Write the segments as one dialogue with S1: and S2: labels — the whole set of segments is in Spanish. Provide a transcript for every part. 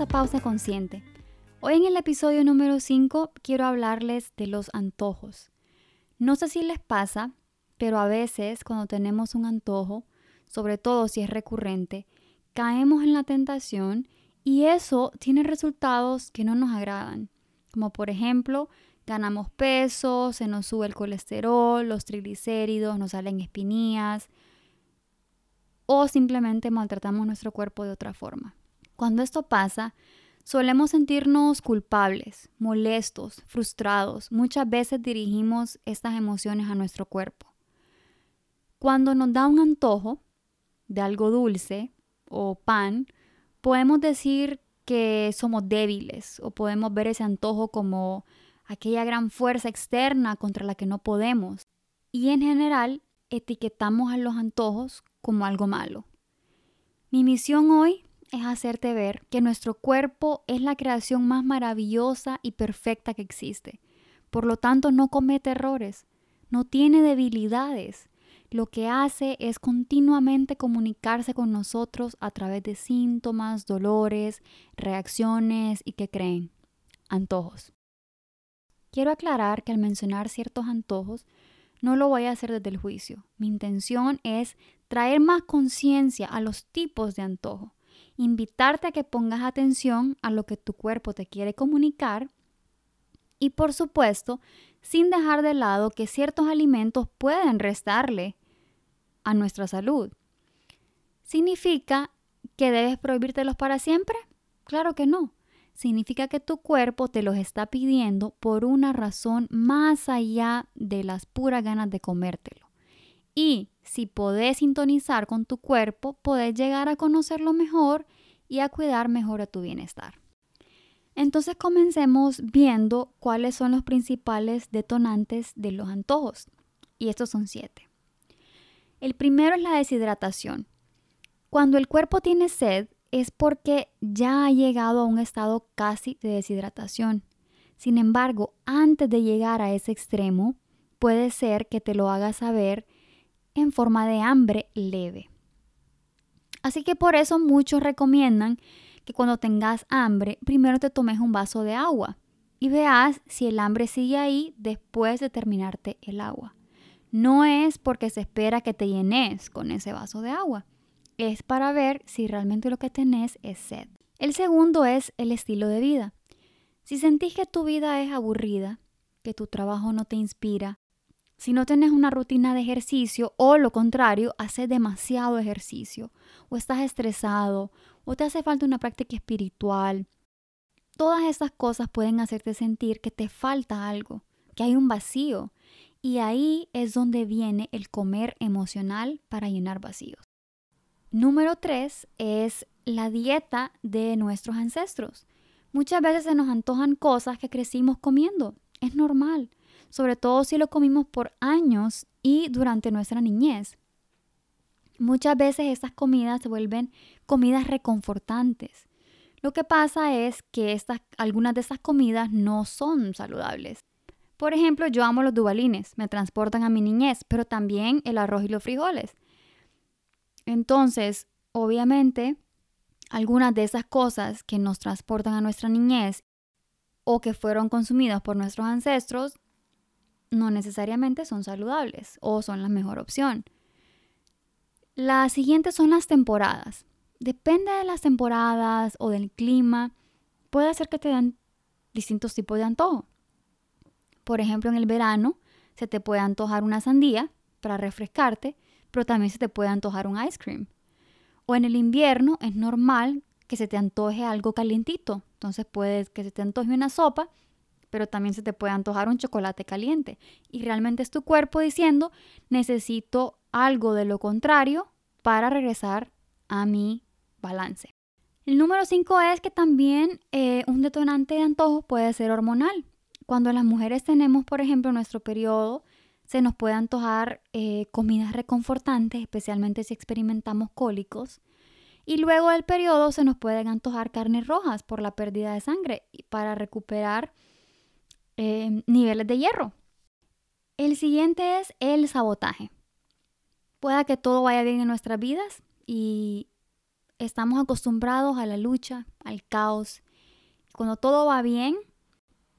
S1: A Pausa Consciente. Hoy en el episodio número 5 quiero hablarles de los antojos. No sé si les pasa, pero a veces cuando tenemos un antojo, sobre todo si es recurrente, caemos en la tentación y eso tiene resultados que no nos agradan, como por ejemplo ganamos peso, se nos sube el colesterol, los triglicéridos, nos salen espinillas o simplemente maltratamos nuestro cuerpo de otra forma. Cuando esto pasa, solemos sentirnos culpables, molestos, frustrados. Muchas veces dirigimos estas emociones a nuestro cuerpo. Cuando nos da un antojo de algo dulce o pan, podemos decir que somos débiles o podemos ver ese antojo como aquella gran fuerza externa contra la que no podemos. Y en general etiquetamos a los antojos como algo malo. Mi misión hoy es hacerte ver que nuestro cuerpo es la creación más maravillosa y perfecta que existe. Por lo tanto, no comete errores, no tiene debilidades. Lo que hace es continuamente comunicarse con nosotros a través de síntomas, dolores, reacciones y que creen antojos. Quiero aclarar que al mencionar ciertos antojos, no lo voy a hacer desde el juicio. Mi intención es traer más conciencia a los tipos de antojo, invitarte a que pongas atención a lo que tu cuerpo te quiere comunicar y por supuesto, sin dejar de lado que ciertos alimentos pueden restarle a nuestra salud. ¿Significa que debes prohibírtelos para siempre? Claro que no significa que tu cuerpo te los está pidiendo por una razón más allá de las puras ganas de comértelo. Y si podés sintonizar con tu cuerpo, podés llegar a conocerlo mejor y a cuidar mejor a tu bienestar. Entonces comencemos viendo cuáles son los principales detonantes de los antojos. Y estos son siete. El primero es la deshidratación. Cuando el cuerpo tiene sed, es porque ya ha llegado a un estado casi de deshidratación. Sin embargo, antes de llegar a ese extremo, puede ser que te lo haga saber en forma de hambre leve. Así que por eso muchos recomiendan que cuando tengas hambre, primero te tomes un vaso de agua y veas si el hambre sigue ahí después de terminarte el agua. No es porque se espera que te llenes con ese vaso de agua, es para ver si realmente lo que tenés es sed. El segundo es el estilo de vida. Si sentís que tu vida es aburrida, que tu trabajo no te inspira, si no tenés una rutina de ejercicio o lo contrario, haces demasiado ejercicio o estás estresado o te hace falta una práctica espiritual, todas esas cosas pueden hacerte sentir que te falta algo, que hay un vacío. Y ahí es donde viene el comer emocional para llenar vacíos. Número tres es la dieta de nuestros ancestros. Muchas veces se nos antojan cosas que crecimos comiendo. Es normal, sobre todo si lo comimos por años y durante nuestra niñez. Muchas veces estas comidas se vuelven comidas reconfortantes. Lo que pasa es que estas, algunas de estas comidas no son saludables. Por ejemplo, yo amo los dubalines, me transportan a mi niñez, pero también el arroz y los frijoles. Entonces, obviamente, algunas de esas cosas que nos transportan a nuestra niñez o que fueron consumidas por nuestros ancestros no necesariamente son saludables o son la mejor opción. Las siguientes son las temporadas. Depende de las temporadas o del clima, puede ser que te den distintos tipos de antojo. Por ejemplo, en el verano se te puede antojar una sandía para refrescarte pero también se te puede antojar un ice cream. O en el invierno es normal que se te antoje algo calientito. Entonces puede que se te antoje una sopa, pero también se te puede antojar un chocolate caliente. Y realmente es tu cuerpo diciendo, necesito algo de lo contrario para regresar a mi balance. El número 5 es que también eh, un detonante de antojo puede ser hormonal. Cuando las mujeres tenemos, por ejemplo, nuestro periodo, se nos puede antojar eh, comidas reconfortantes, especialmente si experimentamos cólicos. Y luego del periodo se nos pueden antojar carnes rojas por la pérdida de sangre para recuperar eh, niveles de hierro. El siguiente es el sabotaje. Pueda que todo vaya bien en nuestras vidas y estamos acostumbrados a la lucha, al caos. Cuando todo va bien,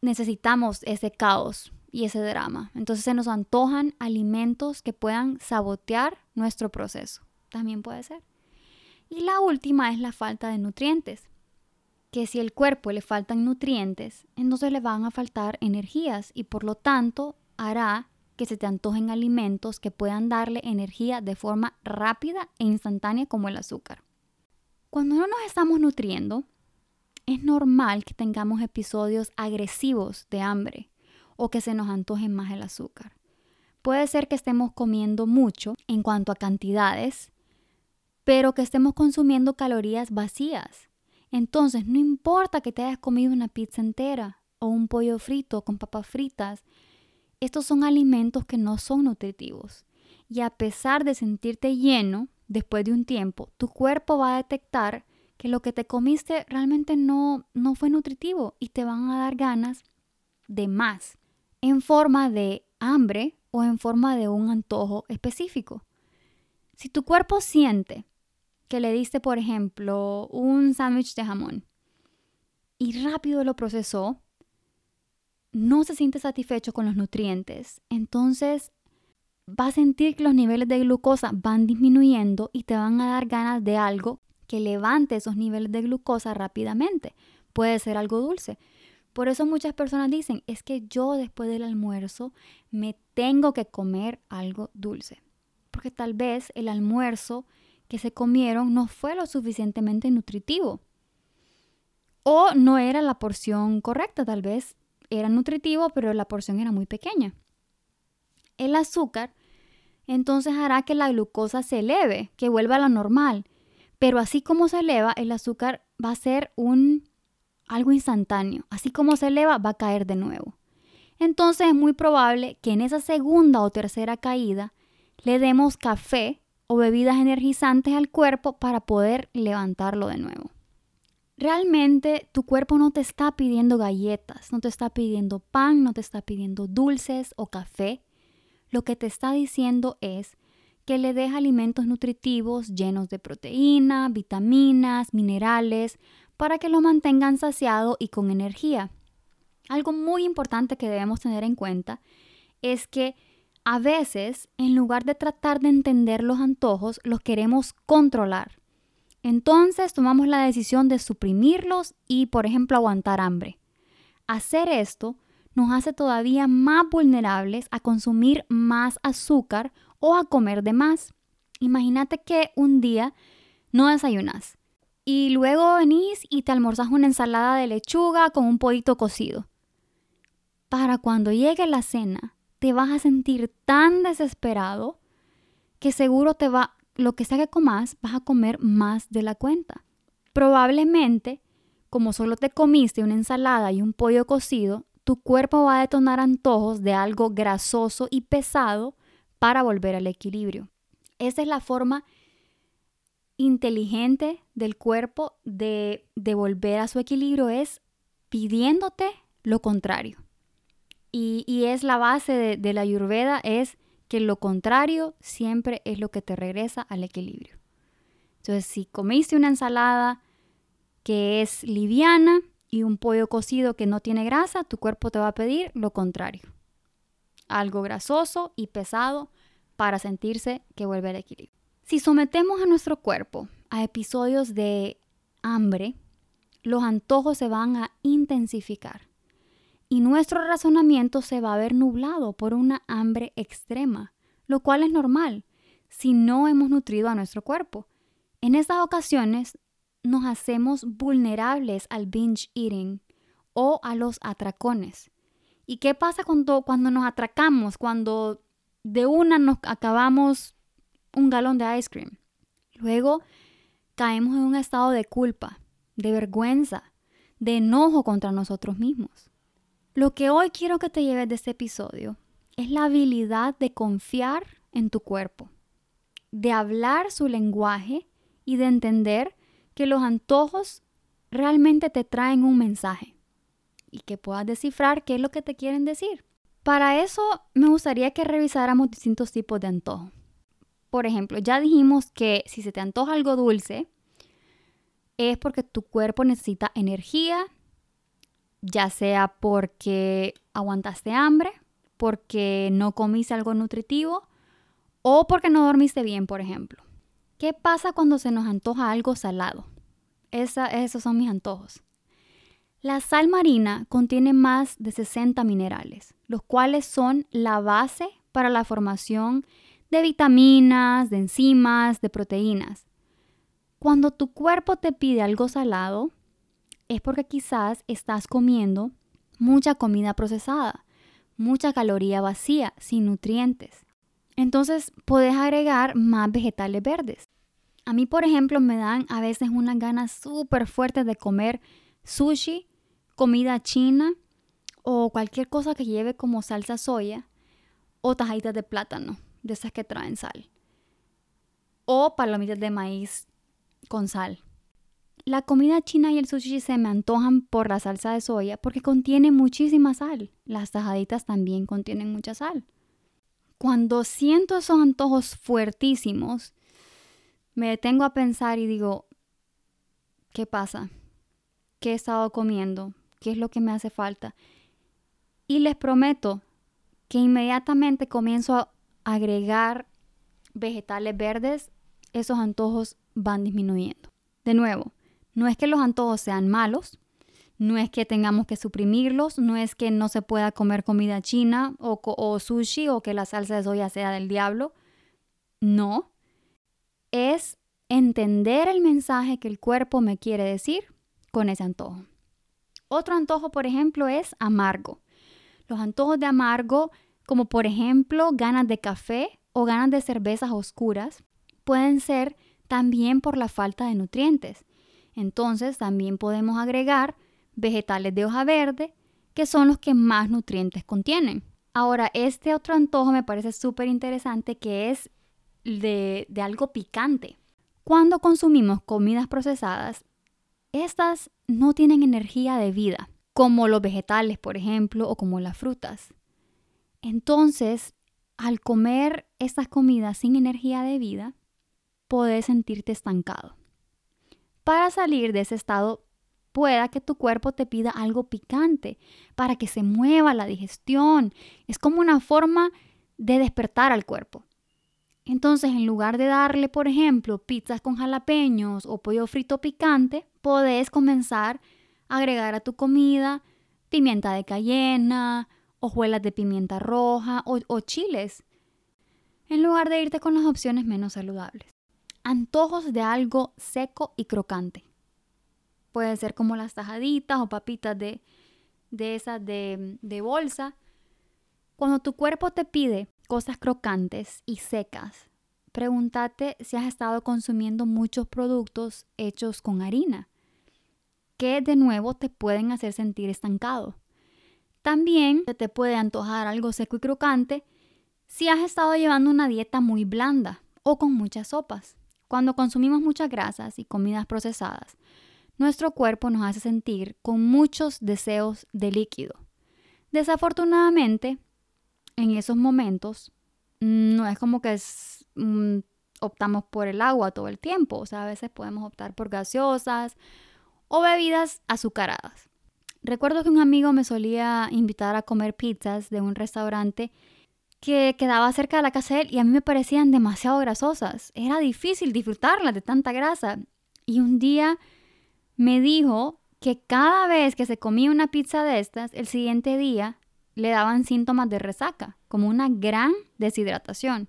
S1: necesitamos ese caos y ese drama. Entonces se nos antojan alimentos que puedan sabotear nuestro proceso. También puede ser. Y la última es la falta de nutrientes. Que si el cuerpo le faltan nutrientes, entonces le van a faltar energías y por lo tanto hará que se te antojen alimentos que puedan darle energía de forma rápida e instantánea como el azúcar. Cuando no nos estamos nutriendo, es normal que tengamos episodios agresivos de hambre o que se nos antoje más el azúcar. Puede ser que estemos comiendo mucho en cuanto a cantidades, pero que estemos consumiendo calorías vacías. Entonces, no importa que te hayas comido una pizza entera o un pollo frito con papas fritas, estos son alimentos que no son nutritivos. Y a pesar de sentirte lleno, después de un tiempo, tu cuerpo va a detectar que lo que te comiste realmente no, no fue nutritivo y te van a dar ganas de más, en forma de hambre o en forma de un antojo específico. Si tu cuerpo siente que le diste, por ejemplo, un sándwich de jamón y rápido lo procesó, no se siente satisfecho con los nutrientes, entonces va a sentir que los niveles de glucosa van disminuyendo y te van a dar ganas de algo que levante esos niveles de glucosa rápidamente. Puede ser algo dulce. Por eso muchas personas dicen, es que yo después del almuerzo me tengo que comer algo dulce. Porque tal vez el almuerzo que se comieron no fue lo suficientemente nutritivo. O no era la porción correcta, tal vez era nutritivo, pero la porción era muy pequeña. El azúcar entonces hará que la glucosa se eleve, que vuelva a lo normal. Pero así como se eleva, el azúcar va a ser un algo instantáneo. Así como se eleva, va a caer de nuevo. Entonces es muy probable que en esa segunda o tercera caída le demos café o bebidas energizantes al cuerpo para poder levantarlo de nuevo. Realmente tu cuerpo no te está pidiendo galletas, no te está pidiendo pan, no te está pidiendo dulces o café lo que te está diciendo es que le des alimentos nutritivos llenos de proteína, vitaminas, minerales, para que lo mantengan saciado y con energía. Algo muy importante que debemos tener en cuenta es que a veces, en lugar de tratar de entender los antojos, los queremos controlar. Entonces tomamos la decisión de suprimirlos y, por ejemplo, aguantar hambre. Hacer esto nos hace todavía más vulnerables a consumir más azúcar o a comer de más. Imagínate que un día no desayunas y luego venís y te almorzas una ensalada de lechuga con un pollito cocido. Para cuando llegue la cena, te vas a sentir tan desesperado que seguro te va, lo que sea que comas, vas a comer más de la cuenta. Probablemente, como solo te comiste una ensalada y un pollo cocido, tu cuerpo va a detonar antojos de algo grasoso y pesado para volver al equilibrio. Esa es la forma inteligente del cuerpo de, de volver a su equilibrio, es pidiéndote lo contrario. Y, es la base de, de la ayurveda, es que lo contrario siempre es lo que te regresa al equilibrio. Entonces, si comiste una ensalada que es liviana, y un pollo cocido que no tiene grasa, tu cuerpo te va a pedir lo contrario. Algo grasoso y pesado para sentirse que vuelve al equilibrio. Si sometemos a nuestro cuerpo a episodios de hambre, los antojos se van a intensificar y nuestro razonamiento se va a ver nublado por una hambre extrema, lo cual es normal si no hemos nutrido a nuestro cuerpo. En estas ocasiones nos hacemos vulnerables al binge eating o a los atracones. ¿Y qué pasa cuando, cuando nos atracamos? Cuando de una nos acabamos un galón de ice cream. Luego caemos en un estado de culpa, de vergüenza, de enojo contra nosotros mismos. Lo que hoy quiero que te lleves de este episodio es la habilidad de confiar en tu cuerpo, de hablar su lenguaje y de entender que los antojos realmente te traen un mensaje y que puedas descifrar qué es lo que te quieren decir. Para eso me gustaría que revisáramos distintos tipos de antojo. Por ejemplo, ya dijimos que si se te antoja algo dulce, es porque tu cuerpo necesita energía, ya sea porque aguantaste hambre, porque no comiste algo nutritivo o porque no dormiste bien, por ejemplo. ¿Qué pasa cuando se nos antoja algo salado? esos son mis antojos. La sal marina contiene más de 60 minerales, los cuales son la base para la formación de vitaminas, de enzimas, de proteínas. Cuando tu cuerpo te pide algo salado, es porque quizás estás comiendo mucha comida procesada, mucha caloría vacía, sin nutrientes. Entonces puedes agregar más vegetales verdes. A mí, por ejemplo, me dan a veces unas ganas súper fuertes de comer sushi, comida china o cualquier cosa que lleve como salsa soya o tajaditas de plátano, de esas que traen sal. O palomitas de maíz con sal. La comida china y el sushi se me antojan por la salsa de soya porque contiene muchísima sal. Las tajaditas también contienen mucha sal. Cuando siento esos antojos fuertísimos, me detengo a pensar y digo, ¿qué pasa? ¿Qué he estado comiendo? ¿Qué es lo que me hace falta? Y les prometo que inmediatamente comienzo a agregar vegetales verdes, esos antojos van disminuyendo. De nuevo, no es que los antojos sean malos, no es que tengamos que suprimirlos, no es que no se pueda comer comida china o, o sushi o que la salsa de soya sea del diablo. No, es entender el mensaje que el cuerpo me quiere decir con ese antojo. Otro antojo, por ejemplo, es amargo. Los antojos de amargo, como por ejemplo ganas de café o ganas de cervezas oscuras, pueden ser también por la falta de nutrientes. Entonces también podemos agregar vegetales de hoja verde, que son los que más nutrientes contienen. Ahora, este otro antojo me parece súper interesante, que es de, algo picante. Cuando consumimos comidas procesadas, estas no tienen energía de vida, como los vegetales, por ejemplo, o como las frutas. Entonces, al comer estas comidas sin energía de vida, puedes sentirte estancado. Para salir de ese estado, pueda que tu cuerpo te pida algo picante para que se mueva la digestión. Es como una forma de despertar al cuerpo. Entonces, en lugar de darle, por ejemplo, pizzas con jalapeños o pollo frito picante, podés comenzar a agregar a tu comida pimienta de cayena, hojuelas de pimienta roja o, o chiles, en lugar de irte con las opciones menos saludables. Antojos de algo seco y crocante. Puede ser como las tajaditas o papitas de, de esas de, de bolsa. Cuando tu cuerpo te pide cosas crocantes y secas, pregúntate si has estado consumiendo muchos productos hechos con harina, que de nuevo te pueden hacer sentir estancado. También te puede antojar algo seco y crocante si has estado llevando una dieta muy blanda o con muchas sopas. Cuando consumimos muchas grasas y comidas procesadas, nuestro cuerpo nos hace sentir con muchos deseos de líquido. Desafortunadamente, en esos momentos no es como que mm, optamos por el agua todo el tiempo, o sea, a veces podemos optar por gaseosas o bebidas azucaradas. Recuerdo que un amigo me solía invitar a comer pizzas de un restaurante que quedaba cerca de la casa de él y a mí me parecían demasiado grasosas. Era difícil disfrutarlas de tanta grasa. Y un día me dijo que cada vez que se comía una pizza de estas, el siguiente día le daban síntomas de resaca, como una gran deshidratación.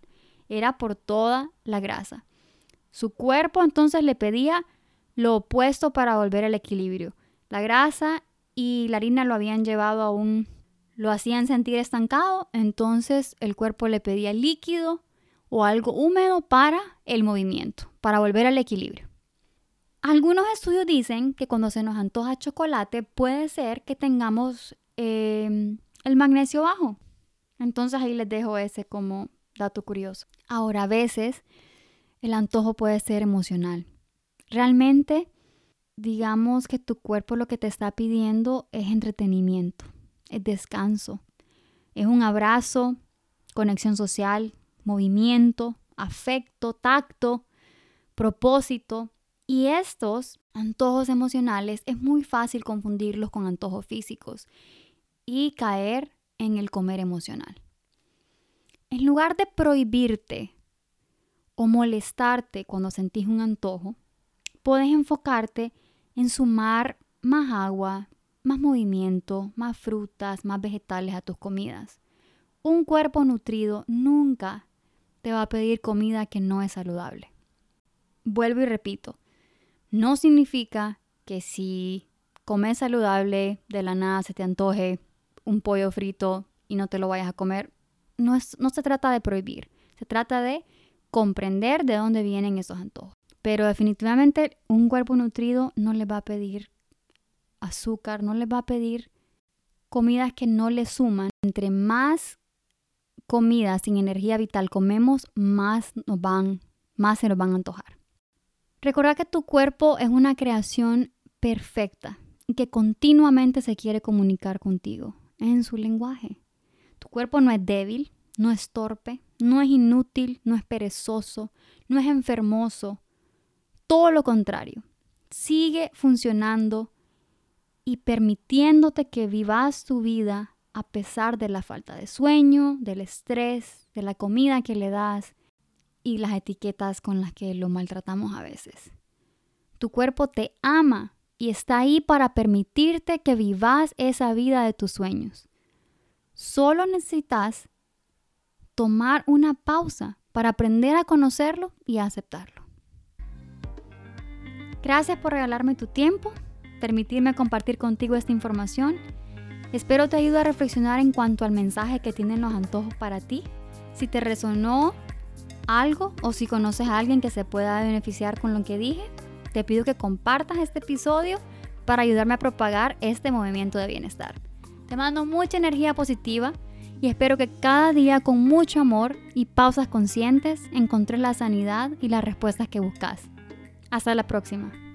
S1: Era por toda la grasa. Su cuerpo entonces le pedía lo opuesto para volver al equilibrio. La grasa y la harina lo habían llevado a un... lo hacían sentir estancado, entonces el cuerpo le pedía líquido o algo húmedo para el movimiento, para volver al equilibrio. Algunos estudios dicen que cuando se nos antoja chocolate puede ser que tengamos em, el magnesio bajo. Entonces ahí les dejo ese como dato curioso. Ahora, a veces el antojo puede ser emocional. Realmente, digamos que tu cuerpo lo que te está pidiendo es entretenimiento, es descanso, es un abrazo, conexión social, movimiento, afecto, tacto, propósito. Y estos antojos emocionales es muy fácil confundirlos con antojos físicos y caer en el comer emocional. En lugar de prohibirte o molestarte cuando sentís un antojo, puedes enfocarte en sumar más agua, más movimiento, más frutas, más vegetales a tus comidas. Un cuerpo nutrido nunca te va a pedir comida que no es saludable. Vuelvo y repito, no significa que si comes saludable de la nada se te antoje un pollo frito y no te lo vayas a comer. No, es, no se trata de prohibir, se trata de comprender de dónde vienen esos antojos. Pero definitivamente un cuerpo nutrido no le va a pedir azúcar, no le va a pedir comidas que no le suman. Entre más comida sin energía vital comemos, más nos van, más se nos van a antojar. Recuerda que tu cuerpo es una creación perfecta y que continuamente se quiere comunicar contigo en su lenguaje. Tu cuerpo no es débil, no es torpe, no es inútil, no es perezoso, no es enfermoso. Todo lo contrario. Sigue funcionando y permitiéndote que vivas tu vida a pesar de la falta de sueño, del estrés, de la comida que le das y las etiquetas con las que lo maltratamos a veces. Tu cuerpo te ama y está ahí para permitirte que vivas esa vida de tus sueños. Solo necesitas tomar una pausa para aprender a conocerlo y a aceptarlo. Gracias por regalarme tu tiempo, permitirme compartir contigo esta información. Espero te ayude a reflexionar en cuanto al mensaje que tienen los antojos para ti. Si te resonó algo o si conoces a alguien que se pueda beneficiar con lo que dije, te pido que compartas este episodio para ayudarme a propagar este movimiento de bienestar. Te mando mucha energía positiva y espero que cada día con mucho amor y pausas conscientes encontres la sanidad y las respuestas que buscas. Hasta la próxima.